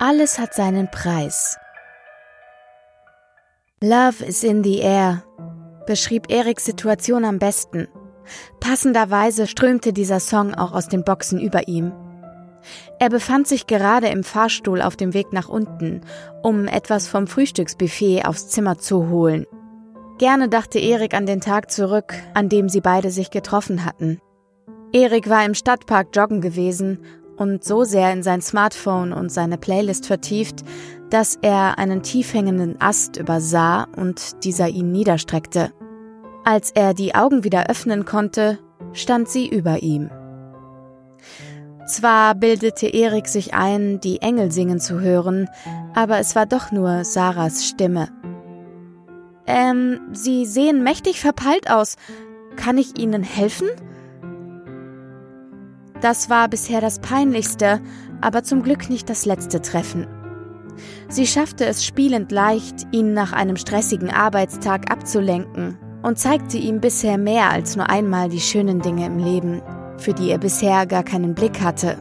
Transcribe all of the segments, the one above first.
Alles hat seinen Preis. Love is in the air beschrieb Eriks Situation am besten. Passenderweise strömte dieser Song auch aus den Boxen über ihm. Er befand sich gerade im Fahrstuhl auf dem Weg nach unten, um etwas vom Frühstücksbuffet aufs Zimmer zu holen. Gerne dachte Erik an den Tag zurück, an dem sie beide sich getroffen hatten. Erik war im Stadtpark joggen gewesen und so sehr in sein Smartphone und seine Playlist vertieft, dass er einen tief hängenden Ast übersah und dieser ihn niederstreckte. Als er die Augen wieder öffnen konnte, stand sie über ihm. Zwar bildete Erik sich ein, die Engel singen zu hören, aber es war doch nur Sarahs Stimme. Ähm, Sie sehen mächtig verpeilt aus. Kann ich Ihnen helfen? Das war bisher das peinlichste, aber zum Glück nicht das letzte Treffen. Sie schaffte es spielend leicht, ihn nach einem stressigen Arbeitstag abzulenken und zeigte ihm bisher mehr als nur einmal die schönen Dinge im Leben, für die er bisher gar keinen Blick hatte.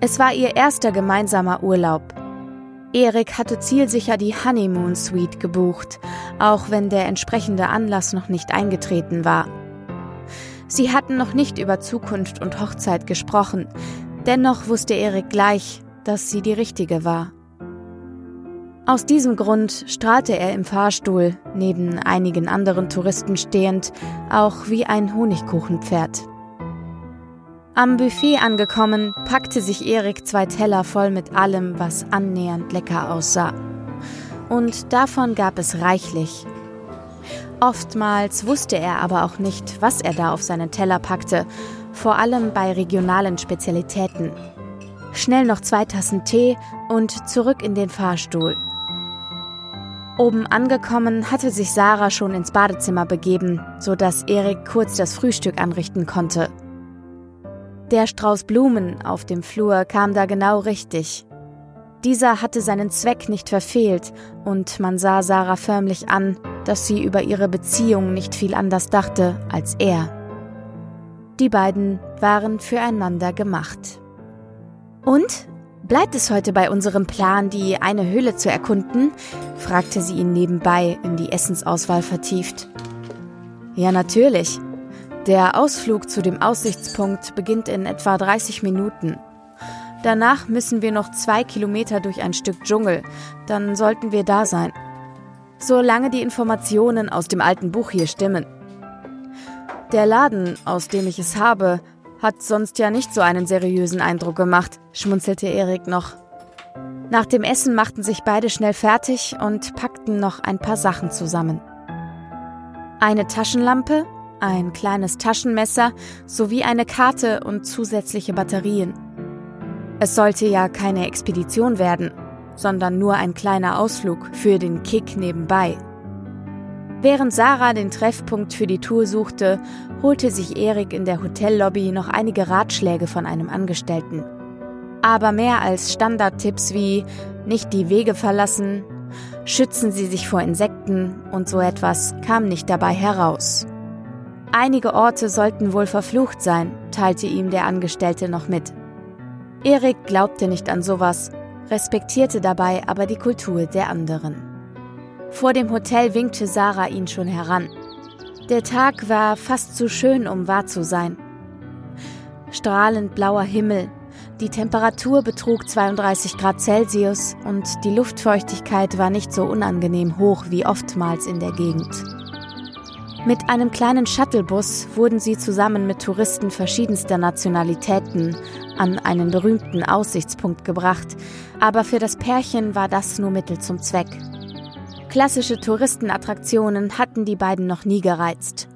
Es war ihr erster gemeinsamer Urlaub. Erik hatte zielsicher die Honeymoon Suite gebucht, auch wenn der entsprechende Anlass noch nicht eingetreten war. Sie hatten noch nicht über Zukunft und Hochzeit gesprochen, dennoch wusste Erik gleich, dass sie die richtige war. Aus diesem Grund strahlte er im Fahrstuhl, neben einigen anderen Touristen stehend, auch wie ein Honigkuchenpferd. Am Buffet angekommen, packte sich Erik zwei Teller voll mit allem, was annähernd lecker aussah. Und davon gab es reichlich. Oftmals wusste er aber auch nicht, was er da auf seinen Teller packte, vor allem bei regionalen Spezialitäten. Schnell noch zwei Tassen Tee und zurück in den Fahrstuhl. Oben angekommen hatte sich Sarah schon ins Badezimmer begeben, so dass Erik kurz das Frühstück anrichten konnte. Der Strauß Blumen auf dem Flur kam da genau richtig. Dieser hatte seinen Zweck nicht verfehlt und man sah Sarah förmlich an, dass sie über ihre Beziehung nicht viel anders dachte als er. Die beiden waren füreinander gemacht. Und Bleibt es heute bei unserem Plan, die eine Höhle zu erkunden? fragte sie ihn nebenbei in die Essensauswahl vertieft. Ja, natürlich. Der Ausflug zu dem Aussichtspunkt beginnt in etwa 30 Minuten. Danach müssen wir noch zwei Kilometer durch ein Stück Dschungel, dann sollten wir da sein. Solange die Informationen aus dem alten Buch hier stimmen. Der Laden, aus dem ich es habe, hat sonst ja nicht so einen seriösen Eindruck gemacht, schmunzelte Erik noch. Nach dem Essen machten sich beide schnell fertig und packten noch ein paar Sachen zusammen. Eine Taschenlampe, ein kleines Taschenmesser sowie eine Karte und zusätzliche Batterien. Es sollte ja keine Expedition werden, sondern nur ein kleiner Ausflug für den Kick nebenbei. Während Sarah den Treffpunkt für die Tour suchte, holte sich Erik in der Hotellobby noch einige Ratschläge von einem Angestellten. Aber mehr als Standardtipps wie nicht die Wege verlassen, schützen Sie sich vor Insekten und so etwas kam nicht dabei heraus. Einige Orte sollten wohl verflucht sein, teilte ihm der Angestellte noch mit. Erik glaubte nicht an sowas, respektierte dabei aber die Kultur der anderen. Vor dem Hotel winkte Sarah ihn schon heran. Der Tag war fast zu schön, um wahr zu sein. Strahlend blauer Himmel, die Temperatur betrug 32 Grad Celsius und die Luftfeuchtigkeit war nicht so unangenehm hoch wie oftmals in der Gegend. Mit einem kleinen Shuttlebus wurden sie zusammen mit Touristen verschiedenster Nationalitäten an einen berühmten Aussichtspunkt gebracht, aber für das Pärchen war das nur Mittel zum Zweck. Klassische Touristenattraktionen hatten die beiden noch nie gereizt.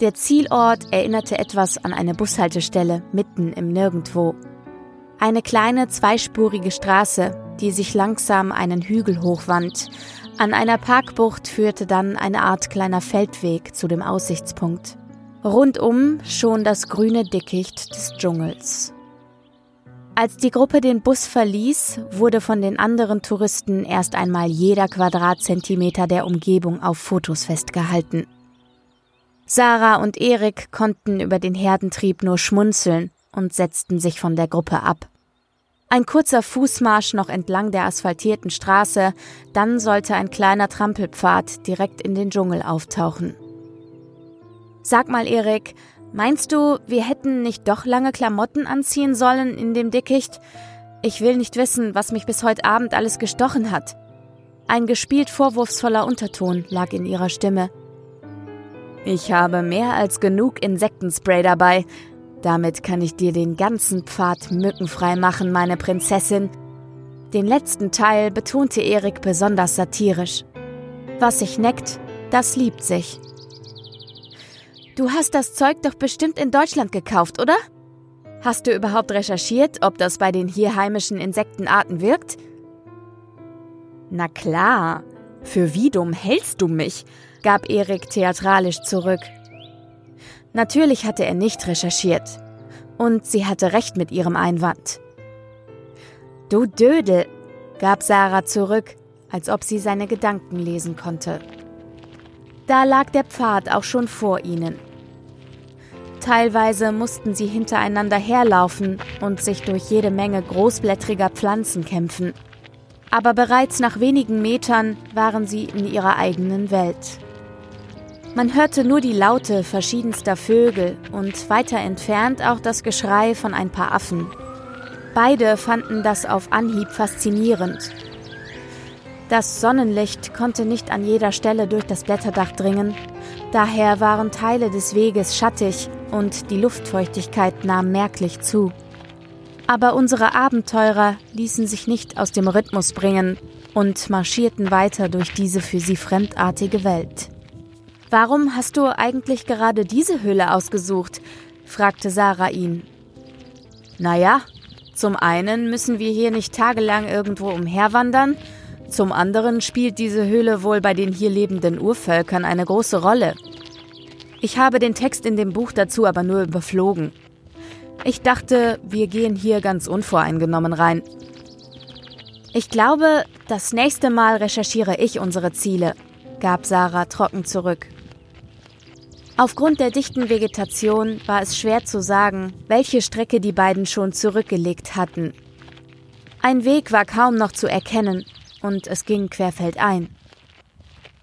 Der Zielort erinnerte etwas an eine Bushaltestelle mitten im Nirgendwo. Eine kleine zweispurige Straße, die sich langsam einen Hügel hochwand. An einer Parkbucht führte dann eine Art kleiner Feldweg zu dem Aussichtspunkt. Rundum schon das grüne Dickicht des Dschungels. Als die Gruppe den Bus verließ, wurde von den anderen Touristen erst einmal jeder Quadratzentimeter der Umgebung auf Fotos festgehalten. Sarah und Erik konnten über den Herdentrieb nur schmunzeln und setzten sich von der Gruppe ab. Ein kurzer Fußmarsch noch entlang der asphaltierten Straße, dann sollte ein kleiner Trampelpfad direkt in den Dschungel auftauchen. Sag mal, Erik, meinst du, wir hätten nicht doch lange Klamotten anziehen sollen in dem Dickicht? Ich will nicht wissen, was mich bis heute Abend alles gestochen hat. Ein gespielt vorwurfsvoller Unterton lag in ihrer Stimme. Ich habe mehr als genug Insektenspray dabei, damit kann ich dir den ganzen Pfad mückenfrei machen, meine Prinzessin. Den letzten Teil betonte Erik besonders satirisch. Was sich neckt, das liebt sich. Du hast das Zeug doch bestimmt in Deutschland gekauft, oder? Hast du überhaupt recherchiert, ob das bei den hier heimischen Insektenarten wirkt? Na klar. Für wie dumm hältst du mich? gab Erik theatralisch zurück. Natürlich hatte er nicht recherchiert. Und sie hatte recht mit ihrem Einwand. Du Dödel, gab Sarah zurück, als ob sie seine Gedanken lesen konnte. Da lag der Pfad auch schon vor ihnen. Teilweise mussten sie hintereinander herlaufen und sich durch jede Menge großblättriger Pflanzen kämpfen. Aber bereits nach wenigen Metern waren sie in ihrer eigenen Welt. Man hörte nur die Laute verschiedenster Vögel und weiter entfernt auch das Geschrei von ein paar Affen. Beide fanden das auf Anhieb faszinierend. Das Sonnenlicht konnte nicht an jeder Stelle durch das Blätterdach dringen, daher waren Teile des Weges schattig und die Luftfeuchtigkeit nahm merklich zu. Aber unsere Abenteurer ließen sich nicht aus dem Rhythmus bringen und marschierten weiter durch diese für sie fremdartige Welt. Warum hast du eigentlich gerade diese Höhle ausgesucht? fragte Sarah ihn. Naja, zum einen müssen wir hier nicht tagelang irgendwo umherwandern, zum anderen spielt diese Höhle wohl bei den hier lebenden Urvölkern eine große Rolle. Ich habe den Text in dem Buch dazu aber nur überflogen. Ich dachte, wir gehen hier ganz unvoreingenommen rein. Ich glaube, das nächste Mal recherchiere ich unsere Ziele, gab Sarah trocken zurück. Aufgrund der dichten Vegetation war es schwer zu sagen, welche Strecke die beiden schon zurückgelegt hatten. Ein Weg war kaum noch zu erkennen und es ging querfeldein.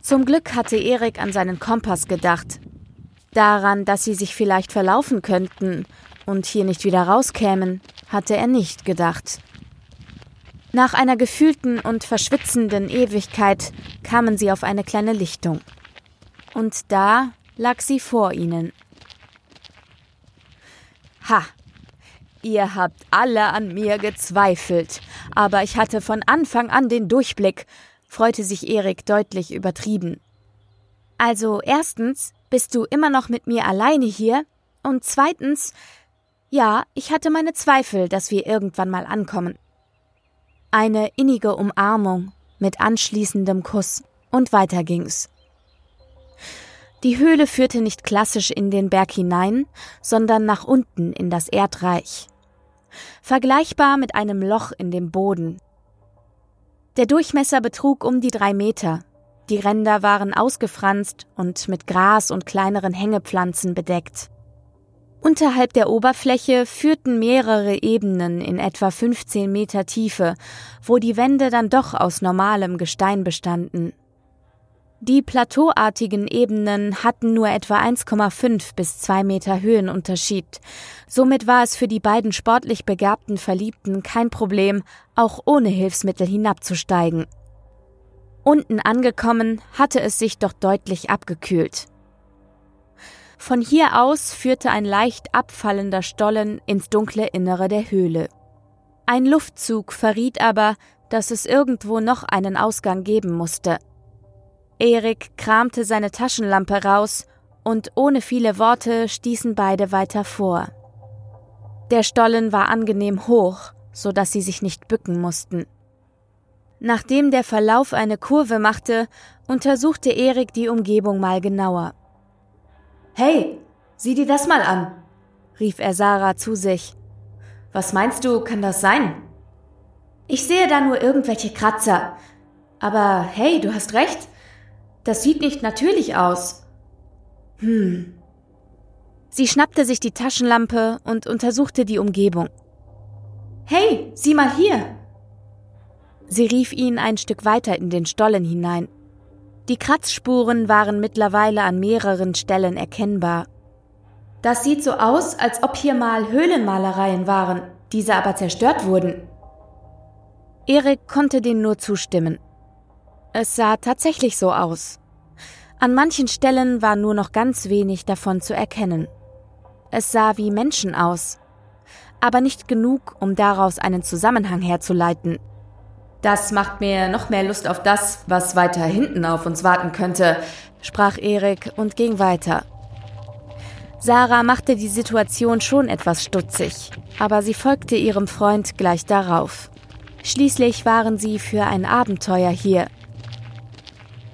Zum Glück hatte Erik an seinen Kompass gedacht. Daran, dass sie sich vielleicht verlaufen könnten und hier nicht wieder rauskämen, hatte er nicht gedacht. Nach einer gefühlten und verschwitzenden Ewigkeit kamen sie auf eine kleine Lichtung. Und da lag sie vor ihnen. Ha! Ihr habt alle an mir gezweifelt, aber ich hatte von Anfang an den Durchblick, freute sich Erik deutlich übertrieben. Also erstens bist du immer noch mit mir alleine hier, und zweitens, ja, ich hatte meine Zweifel, dass wir irgendwann mal ankommen. Eine innige Umarmung mit anschließendem Kuss, und weiter ging's. Die Höhle führte nicht klassisch in den Berg hinein, sondern nach unten in das Erdreich. Vergleichbar mit einem Loch in dem Boden. Der Durchmesser betrug um die drei Meter. Die Ränder waren ausgefranst und mit Gras und kleineren Hängepflanzen bedeckt. Unterhalb der Oberfläche führten mehrere Ebenen in etwa 15 Meter Tiefe, wo die Wände dann doch aus normalem Gestein bestanden. Die plateauartigen Ebenen hatten nur etwa 1,5 bis 2 Meter Höhenunterschied. Somit war es für die beiden sportlich begabten Verliebten kein Problem, auch ohne Hilfsmittel hinabzusteigen. Unten angekommen hatte es sich doch deutlich abgekühlt. Von hier aus führte ein leicht abfallender Stollen ins dunkle Innere der Höhle. Ein Luftzug verriet aber, dass es irgendwo noch einen Ausgang geben musste. Erik kramte seine Taschenlampe raus und ohne viele Worte stießen beide weiter vor. Der Stollen war angenehm hoch, so dass sie sich nicht bücken mussten. Nachdem der Verlauf eine Kurve machte, untersuchte Erik die Umgebung mal genauer. Hey, sieh dir das mal an, rief er Sarah zu sich. Was meinst du, kann das sein? Ich sehe da nur irgendwelche Kratzer. Aber hey, du hast recht, das sieht nicht natürlich aus. Hm. Sie schnappte sich die Taschenlampe und untersuchte die Umgebung. Hey, sieh mal hier! Sie rief ihn ein Stück weiter in den Stollen hinein. Die Kratzspuren waren mittlerweile an mehreren Stellen erkennbar. Das sieht so aus, als ob hier mal Höhlenmalereien waren, diese aber zerstört wurden. Erik konnte den nur zustimmen. Es sah tatsächlich so aus. An manchen Stellen war nur noch ganz wenig davon zu erkennen. Es sah wie Menschen aus, aber nicht genug, um daraus einen Zusammenhang herzuleiten. Das macht mir noch mehr Lust auf das, was weiter hinten auf uns warten könnte, sprach Erik und ging weiter. Sarah machte die Situation schon etwas stutzig, aber sie folgte ihrem Freund gleich darauf. Schließlich waren sie für ein Abenteuer hier.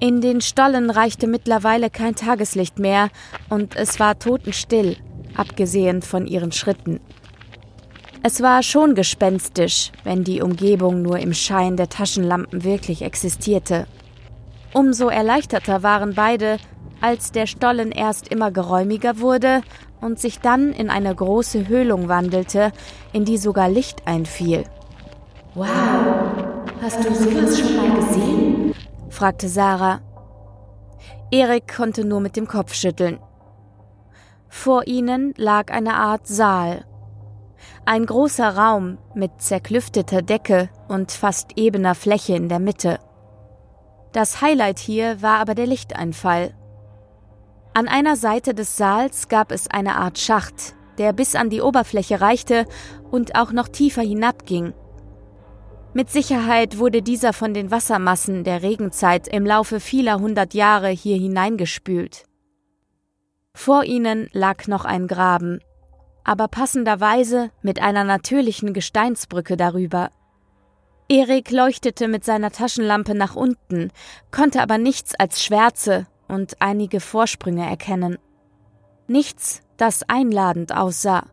In den Stollen reichte mittlerweile kein Tageslicht mehr und es war totenstill, abgesehen von ihren Schritten. Es war schon gespenstisch, wenn die Umgebung nur im Schein der Taschenlampen wirklich existierte. Umso erleichterter waren beide, als der Stollen erst immer geräumiger wurde und sich dann in eine große Höhlung wandelte, in die sogar Licht einfiel. Wow, hast du sowas schon mal gesehen? Fragte Sarah. Erik konnte nur mit dem Kopf schütteln. Vor ihnen lag eine Art Saal, ein großer Raum mit zerklüfteter Decke und fast ebener Fläche in der Mitte. Das Highlight hier war aber der Lichteinfall. An einer Seite des Saals gab es eine Art Schacht, der bis an die Oberfläche reichte und auch noch tiefer hinabging. Mit Sicherheit wurde dieser von den Wassermassen der Regenzeit im Laufe vieler hundert Jahre hier hineingespült. Vor ihnen lag noch ein Graben, aber passenderweise mit einer natürlichen Gesteinsbrücke darüber. Erik leuchtete mit seiner Taschenlampe nach unten, konnte aber nichts als Schwärze und einige Vorsprünge erkennen. Nichts, das einladend aussah.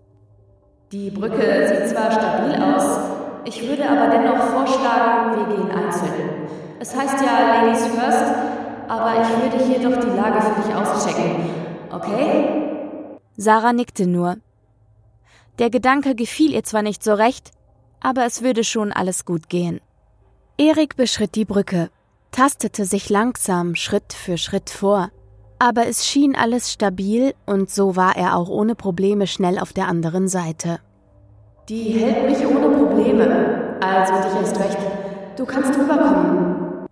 Die Brücke sieht zwar stabil aus, ich würde aber dennoch vorschlagen, wir gehen einzeln. Es heißt ja Ladies First, aber ich würde hier doch die Lage für dich auschecken. Okay? Sarah nickte nur. Der Gedanke gefiel ihr zwar nicht so recht, aber es würde schon alles gut gehen. Erik beschritt die Brücke, tastete sich langsam Schritt für Schritt vor, aber es schien alles stabil und so war er auch ohne Probleme schnell auf der anderen Seite. Die hält mich ohne Probleme, also dich erst recht. Du kannst rüberkommen.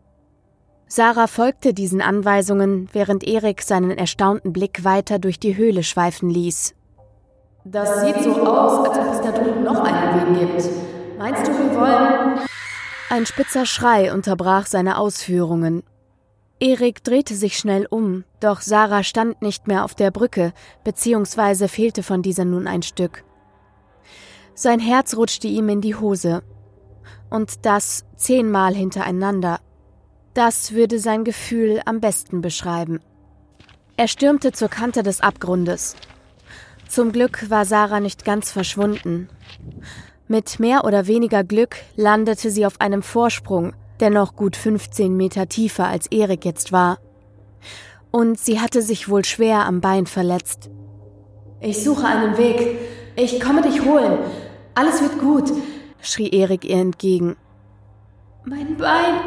Sarah folgte diesen Anweisungen, während Erik seinen erstaunten Blick weiter durch die Höhle schweifen ließ das sieht so aus, als ob es da drüben noch einen Weg gibt. Meinst du, wir wollen... Ein spitzer Schrei unterbrach seine Ausführungen. Erik drehte sich schnell um, doch Sarah stand nicht mehr auf der Brücke, beziehungsweise fehlte von dieser nun ein Stück. Sein Herz rutschte ihm in die Hose. Und das zehnmal hintereinander. Das würde sein Gefühl am besten beschreiben. Er stürmte zur Kante des Abgrundes, zum Glück war Sarah nicht ganz verschwunden. Mit mehr oder weniger Glück landete sie auf einem Vorsprung, der noch gut 15 Meter tiefer als Erik jetzt war. Und sie hatte sich wohl schwer am Bein verletzt. Ich suche einen Weg. Ich komme dich holen. Alles wird gut, schrie Erik ihr entgegen. Mein Bein.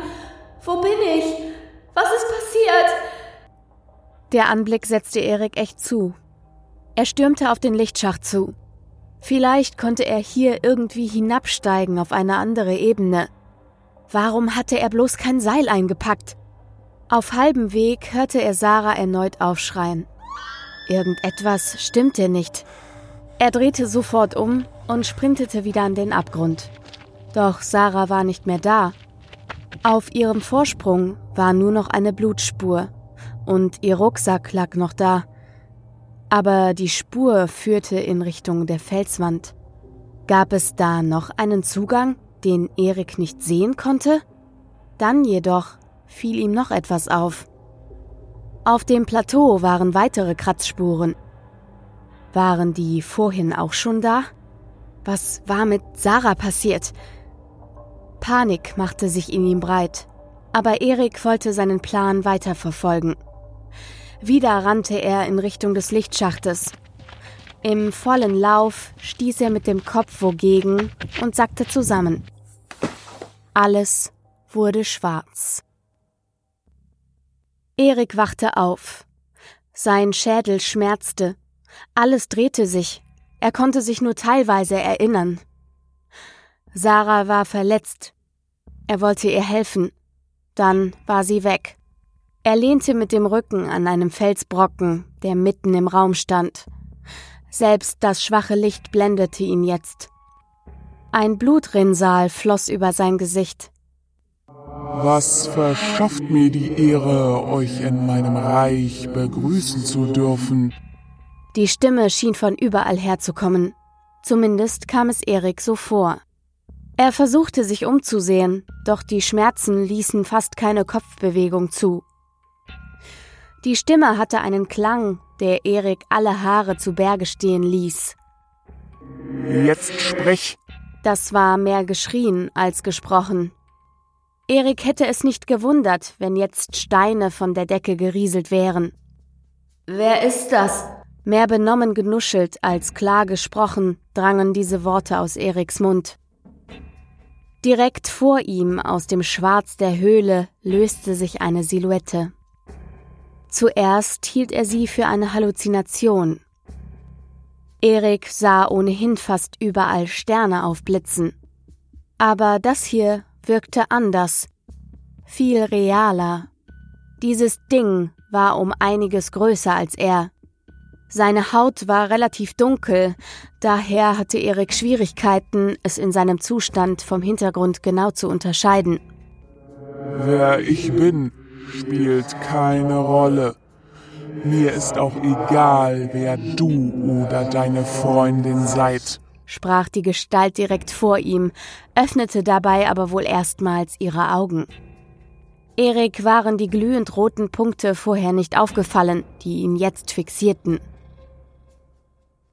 Wo bin ich? Was ist passiert? Der Anblick setzte Erik echt zu. Er stürmte auf den Lichtschacht zu. Vielleicht konnte er hier irgendwie hinabsteigen auf eine andere Ebene. Warum hatte er bloß kein Seil eingepackt? Auf halbem Weg hörte er Sarah erneut aufschreien. Irgendetwas stimmte nicht. Er drehte sofort um und sprintete wieder an den Abgrund. Doch Sarah war nicht mehr da. Auf ihrem Vorsprung war nur noch eine Blutspur und ihr Rucksack lag noch da aber die Spur führte in Richtung der Felswand. Gab es da noch einen Zugang, den Erik nicht sehen konnte? Dann jedoch fiel ihm noch etwas auf. Auf dem Plateau waren weitere Kratzspuren. Waren die vorhin auch schon da? Was war mit Sarah passiert? Panik machte sich in ihm breit, aber Erik wollte seinen Plan weiterverfolgen. Wieder rannte er in Richtung des Lichtschachtes. Im vollen Lauf stieß er mit dem Kopf wogegen und sackte zusammen. Alles wurde schwarz. Erik wachte auf. Sein Schädel schmerzte. Alles drehte sich. Er konnte sich nur teilweise erinnern. Sarah war verletzt. Er wollte ihr helfen. Dann war sie weg. Er lehnte mit dem Rücken an einem Felsbrocken, der mitten im Raum stand. Selbst das schwache Licht blendete ihn jetzt. Ein Blutrinsal floss über sein Gesicht. Was verschafft mir die Ehre, euch in meinem Reich begrüßen zu dürfen? Die Stimme schien von überall herzukommen. Zumindest kam es Erik so vor. Er versuchte sich umzusehen, doch die Schmerzen ließen fast keine Kopfbewegung zu. Die Stimme hatte einen Klang, der Erik alle Haare zu Berge stehen ließ. Jetzt sprich! Das war mehr geschrien als gesprochen. Erik hätte es nicht gewundert, wenn jetzt Steine von der Decke gerieselt wären. Wer ist das? Mehr benommen genuschelt als klar gesprochen drangen diese Worte aus Eriks Mund. Direkt vor ihm, aus dem Schwarz der Höhle, löste sich eine Silhouette. Zuerst hielt er sie für eine Halluzination. Erik sah ohnehin fast überall Sterne aufblitzen. Aber das hier wirkte anders, viel realer. Dieses Ding war um einiges größer als er. Seine Haut war relativ dunkel, daher hatte Erik Schwierigkeiten, es in seinem Zustand vom Hintergrund genau zu unterscheiden. Wer ich bin, spielt keine Rolle. Mir ist auch egal, wer du oder deine Freundin seid, sprach die Gestalt direkt vor ihm, öffnete dabei aber wohl erstmals ihre Augen. Erik waren die glühend roten Punkte vorher nicht aufgefallen, die ihn jetzt fixierten.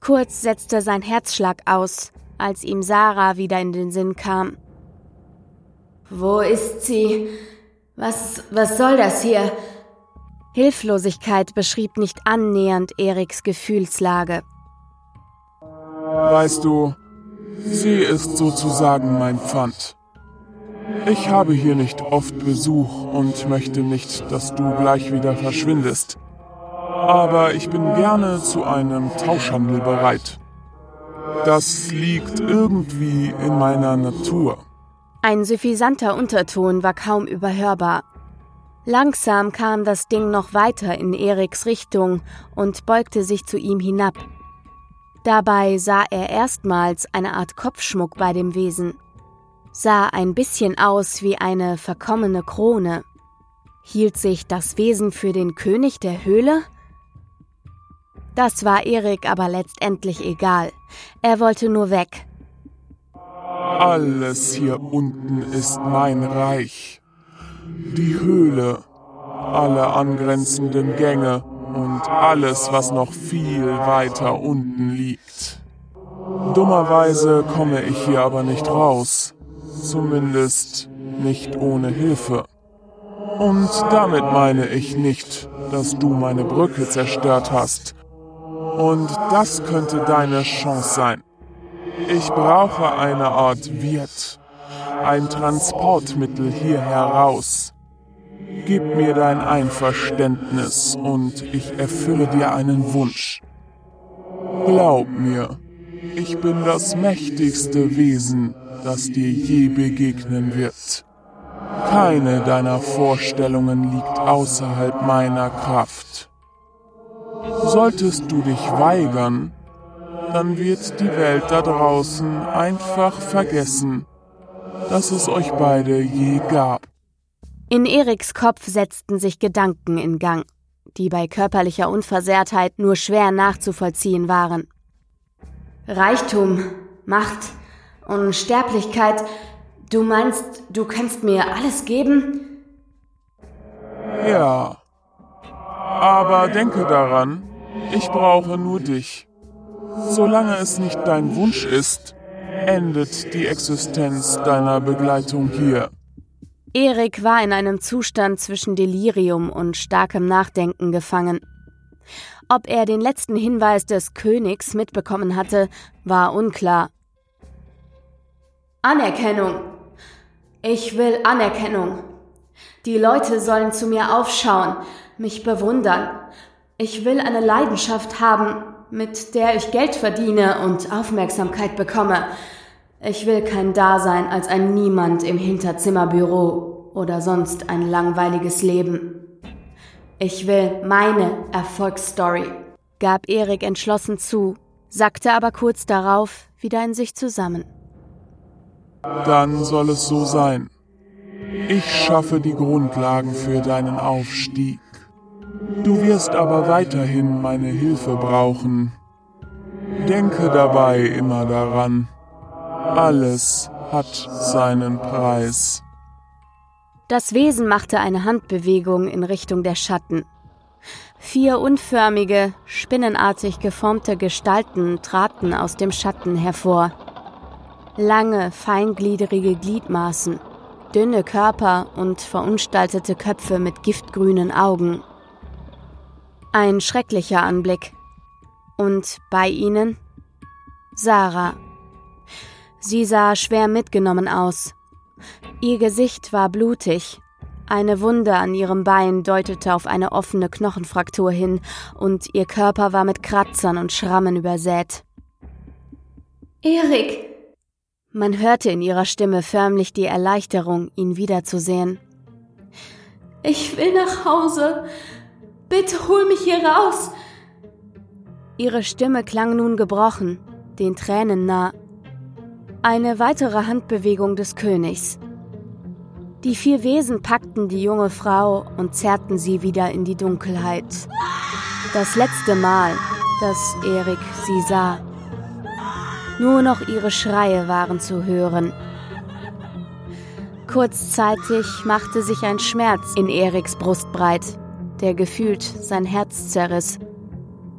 Kurz setzte sein Herzschlag aus, als ihm Sarah wieder in den Sinn kam. Wo ist sie? Was, was soll das hier? Hilflosigkeit beschrieb nicht annähernd Eriks Gefühlslage. Weißt du, sie ist sozusagen mein Pfand. Ich habe hier nicht oft Besuch und möchte nicht, dass du gleich wieder verschwindest. Aber ich bin gerne zu einem Tauschhandel bereit. Das liegt irgendwie in meiner Natur. Ein suffisanter Unterton war kaum überhörbar. Langsam kam das Ding noch weiter in Eriks Richtung und beugte sich zu ihm hinab. Dabei sah er erstmals eine Art Kopfschmuck bei dem Wesen. Sah ein bisschen aus wie eine verkommene Krone. Hielt sich das Wesen für den König der Höhle? Das war Erik aber letztendlich egal. Er wollte nur weg. Alles hier unten ist mein Reich. Die Höhle, alle angrenzenden Gänge und alles, was noch viel weiter unten liegt. Dummerweise komme ich hier aber nicht raus. Zumindest nicht ohne Hilfe. Und damit meine ich nicht, dass du meine Brücke zerstört hast. Und das könnte deine Chance sein. Ich brauche eine Art Wirt, ein Transportmittel hier heraus. Gib mir dein Einverständnis und ich erfülle dir einen Wunsch. Glaub mir, ich bin das mächtigste Wesen, das dir je begegnen wird. Keine deiner Vorstellungen liegt außerhalb meiner Kraft. Solltest du dich weigern, dann wird die Welt da draußen einfach vergessen, dass es euch beide je gab. In Eriks Kopf setzten sich Gedanken in Gang, die bei körperlicher Unversehrtheit nur schwer nachzuvollziehen waren. Reichtum, Macht, Unsterblichkeit, du meinst, du kannst mir alles geben? Ja. Aber denke daran, ich brauche nur dich. Solange es nicht dein Wunsch ist, endet die Existenz deiner Begleitung hier. Erik war in einem Zustand zwischen Delirium und starkem Nachdenken gefangen. Ob er den letzten Hinweis des Königs mitbekommen hatte, war unklar. Anerkennung. Ich will Anerkennung. Die Leute sollen zu mir aufschauen, mich bewundern. Ich will eine Leidenschaft haben, mit der ich Geld verdiene und Aufmerksamkeit bekomme. Ich will kein Dasein als ein Niemand im Hinterzimmerbüro oder sonst ein langweiliges Leben. Ich will meine Erfolgsstory, gab Erik entschlossen zu, sackte aber kurz darauf wieder in sich zusammen. Dann soll es so sein. Ich schaffe die Grundlagen für deinen Aufstieg. Du wirst aber weiterhin meine Hilfe brauchen. Denke dabei immer daran, alles hat seinen Preis. Das Wesen machte eine Handbewegung in Richtung der Schatten. Vier unförmige, spinnenartig geformte Gestalten traten aus dem Schatten hervor. Lange, feingliedrige Gliedmaßen, dünne Körper und verunstaltete Köpfe mit giftgrünen Augen. Ein schrecklicher Anblick. Und bei ihnen Sarah. Sie sah schwer mitgenommen aus. Ihr Gesicht war blutig. Eine Wunde an ihrem Bein deutete auf eine offene Knochenfraktur hin, und ihr Körper war mit Kratzern und Schrammen übersät. Erik, man hörte in ihrer Stimme förmlich die Erleichterung, ihn wiederzusehen. Ich will nach Hause. Bitte hol mich hier raus. Ihre Stimme klang nun gebrochen, den Tränen nah. Eine weitere Handbewegung des Königs. Die vier Wesen packten die junge Frau und zerrten sie wieder in die Dunkelheit. Das letzte Mal, dass Erik sie sah. Nur noch ihre Schreie waren zu hören. Kurzzeitig machte sich ein Schmerz in Eriks Brust breit, der gefühlt sein Herz zerriss.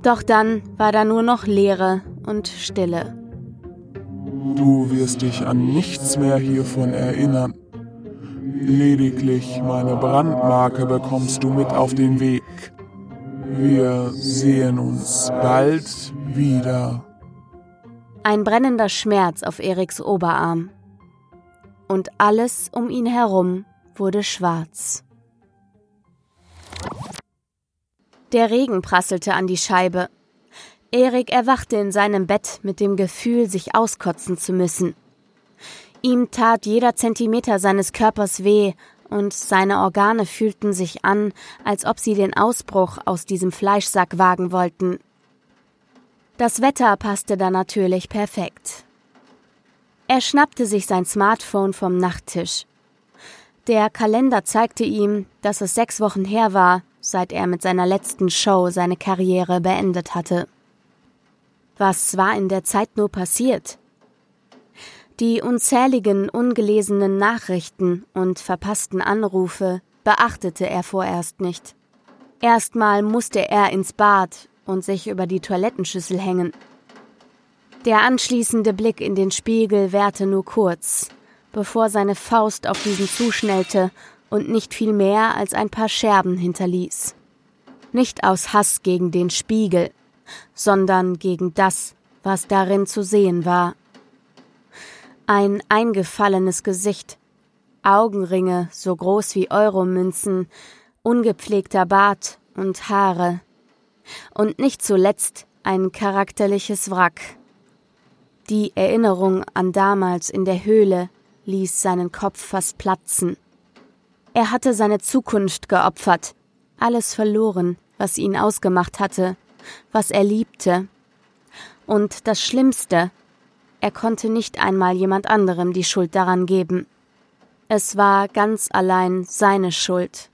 Doch dann war da nur noch Leere und Stille. Du wirst dich an nichts mehr hiervon erinnern. Lediglich meine Brandmarke bekommst du mit auf den Weg. Wir sehen uns bald wieder. Ein brennender Schmerz auf Eriks Oberarm. Und alles um ihn herum wurde schwarz. Der Regen prasselte an die Scheibe. Erik erwachte in seinem Bett mit dem Gefühl, sich auskotzen zu müssen. Ihm tat jeder Zentimeter seines Körpers weh, und seine Organe fühlten sich an, als ob sie den Ausbruch aus diesem Fleischsack wagen wollten, das Wetter passte da natürlich perfekt. Er schnappte sich sein Smartphone vom Nachttisch. Der Kalender zeigte ihm, dass es sechs Wochen her war, seit er mit seiner letzten Show seine Karriere beendet hatte. Was war in der Zeit nur passiert? Die unzähligen ungelesenen Nachrichten und verpassten Anrufe beachtete er vorerst nicht. Erstmal musste er ins Bad und sich über die Toilettenschüssel hängen. Der anschließende Blick in den Spiegel währte nur kurz, bevor seine Faust auf diesen zuschnellte und nicht viel mehr als ein paar Scherben hinterließ. Nicht aus Hass gegen den Spiegel, sondern gegen das, was darin zu sehen war. Ein eingefallenes Gesicht, Augenringe so groß wie Euromünzen, ungepflegter Bart und Haare, und nicht zuletzt ein charakterliches Wrack. Die Erinnerung an damals in der Höhle ließ seinen Kopf fast platzen. Er hatte seine Zukunft geopfert, alles verloren, was ihn ausgemacht hatte, was er liebte. Und das Schlimmste, er konnte nicht einmal jemand anderem die Schuld daran geben. Es war ganz allein seine Schuld.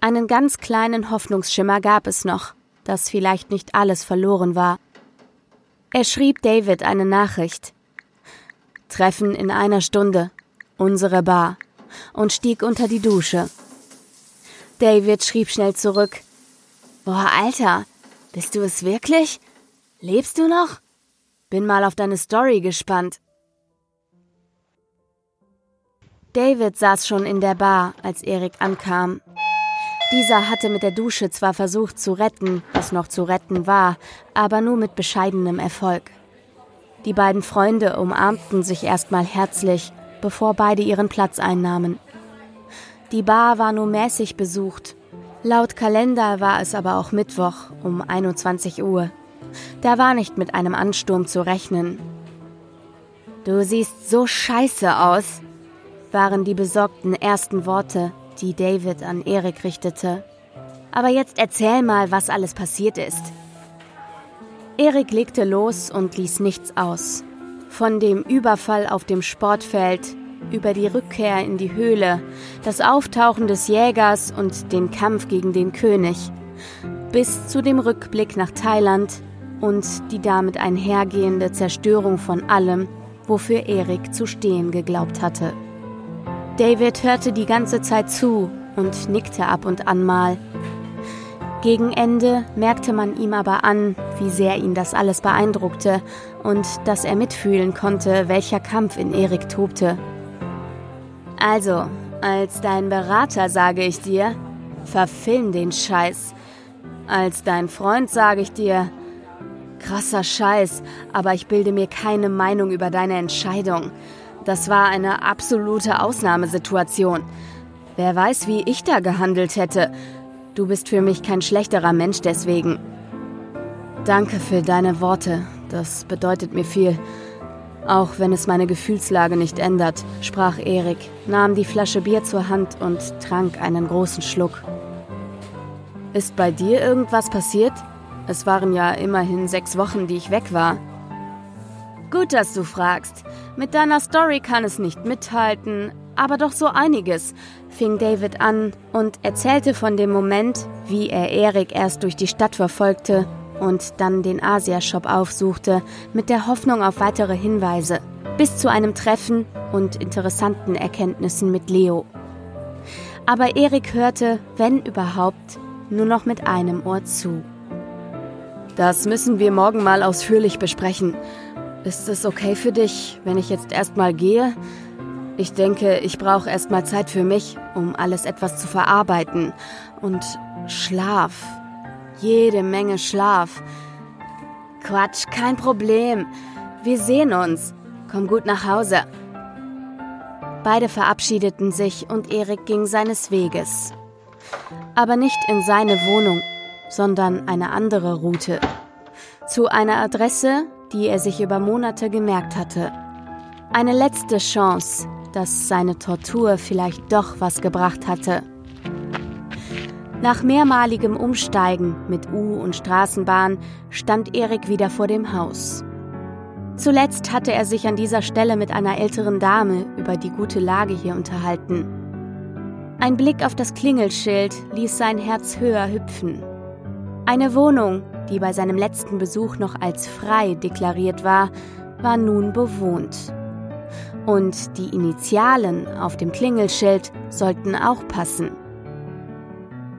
Einen ganz kleinen Hoffnungsschimmer gab es noch, dass vielleicht nicht alles verloren war. Er schrieb David eine Nachricht. Treffen in einer Stunde, unsere Bar, und stieg unter die Dusche. David schrieb schnell zurück. Boah, Alter, bist du es wirklich? Lebst du noch? Bin mal auf deine Story gespannt. David saß schon in der Bar, als Erik ankam. Dieser hatte mit der Dusche zwar versucht zu retten, was noch zu retten war, aber nur mit bescheidenem Erfolg. Die beiden Freunde umarmten sich erstmal herzlich, bevor beide ihren Platz einnahmen. Die Bar war nur mäßig besucht. Laut Kalender war es aber auch Mittwoch um 21 Uhr. Da war nicht mit einem Ansturm zu rechnen. Du siehst so scheiße aus, waren die besorgten ersten Worte, die David an Erik richtete. Aber jetzt erzähl mal, was alles passiert ist. Erik legte los und ließ nichts aus. Von dem Überfall auf dem Sportfeld über die Rückkehr in die Höhle, das Auftauchen des Jägers und den Kampf gegen den König, bis zu dem Rückblick nach Thailand und die damit einhergehende Zerstörung von allem, wofür Erik zu stehen geglaubt hatte. David hörte die ganze Zeit zu und nickte ab und an mal. Gegen Ende merkte man ihm aber an, wie sehr ihn das alles beeindruckte und dass er mitfühlen konnte, welcher Kampf in Erik tobte. Also, als dein Berater sage ich dir, verfilm den Scheiß. Als dein Freund sage ich dir, krasser Scheiß, aber ich bilde mir keine Meinung über deine Entscheidung. Das war eine absolute Ausnahmesituation. Wer weiß, wie ich da gehandelt hätte. Du bist für mich kein schlechterer Mensch deswegen. Danke für deine Worte. Das bedeutet mir viel. Auch wenn es meine Gefühlslage nicht ändert, sprach Erik, nahm die Flasche Bier zur Hand und trank einen großen Schluck. Ist bei dir irgendwas passiert? Es waren ja immerhin sechs Wochen, die ich weg war. Gut, dass du fragst. Mit deiner Story kann es nicht mithalten, aber doch so einiges, fing David an und erzählte von dem Moment, wie er Erik erst durch die Stadt verfolgte und dann den Asia-Shop aufsuchte, mit der Hoffnung auf weitere Hinweise, bis zu einem Treffen und interessanten Erkenntnissen mit Leo. Aber Erik hörte, wenn überhaupt, nur noch mit einem Ohr zu. Das müssen wir morgen mal ausführlich besprechen. Ist es okay für dich, wenn ich jetzt erstmal gehe? Ich denke, ich brauche erstmal Zeit für mich, um alles etwas zu verarbeiten. Und Schlaf. Jede Menge Schlaf. Quatsch, kein Problem. Wir sehen uns. Komm gut nach Hause. Beide verabschiedeten sich und Erik ging seines Weges. Aber nicht in seine Wohnung, sondern eine andere Route. Zu einer Adresse, die er sich über Monate gemerkt hatte. Eine letzte Chance, dass seine Tortur vielleicht doch was gebracht hatte. Nach mehrmaligem Umsteigen mit U- und Straßenbahn stand Erik wieder vor dem Haus. Zuletzt hatte er sich an dieser Stelle mit einer älteren Dame über die gute Lage hier unterhalten. Ein Blick auf das Klingelschild ließ sein Herz höher hüpfen. Eine Wohnung, die bei seinem letzten Besuch noch als frei deklariert war, war nun bewohnt. Und die Initialen auf dem Klingelschild sollten auch passen.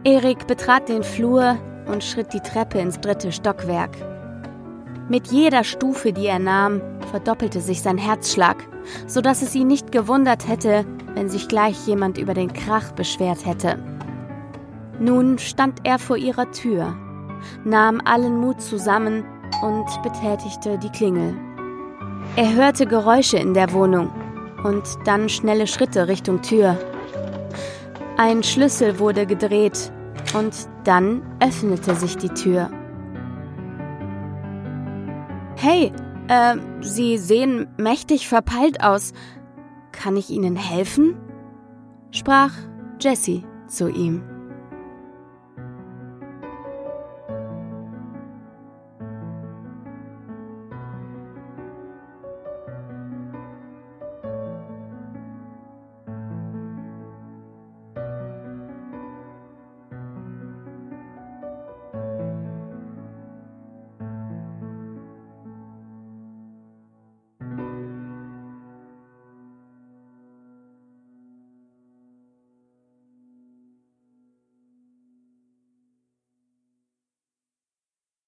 Erik betrat den Flur und schritt die Treppe ins dritte Stockwerk. Mit jeder Stufe, die er nahm, verdoppelte sich sein Herzschlag, so dass es ihn nicht gewundert hätte, wenn sich gleich jemand über den Krach beschwert hätte. Nun stand er vor ihrer Tür nahm allen Mut zusammen und betätigte die Klingel. Er hörte Geräusche in der Wohnung und dann schnelle Schritte Richtung Tür. Ein Schlüssel wurde gedreht und dann öffnete sich die Tür. Hey, äh, Sie sehen mächtig verpeilt aus. Kann ich Ihnen helfen? sprach Jessie zu ihm.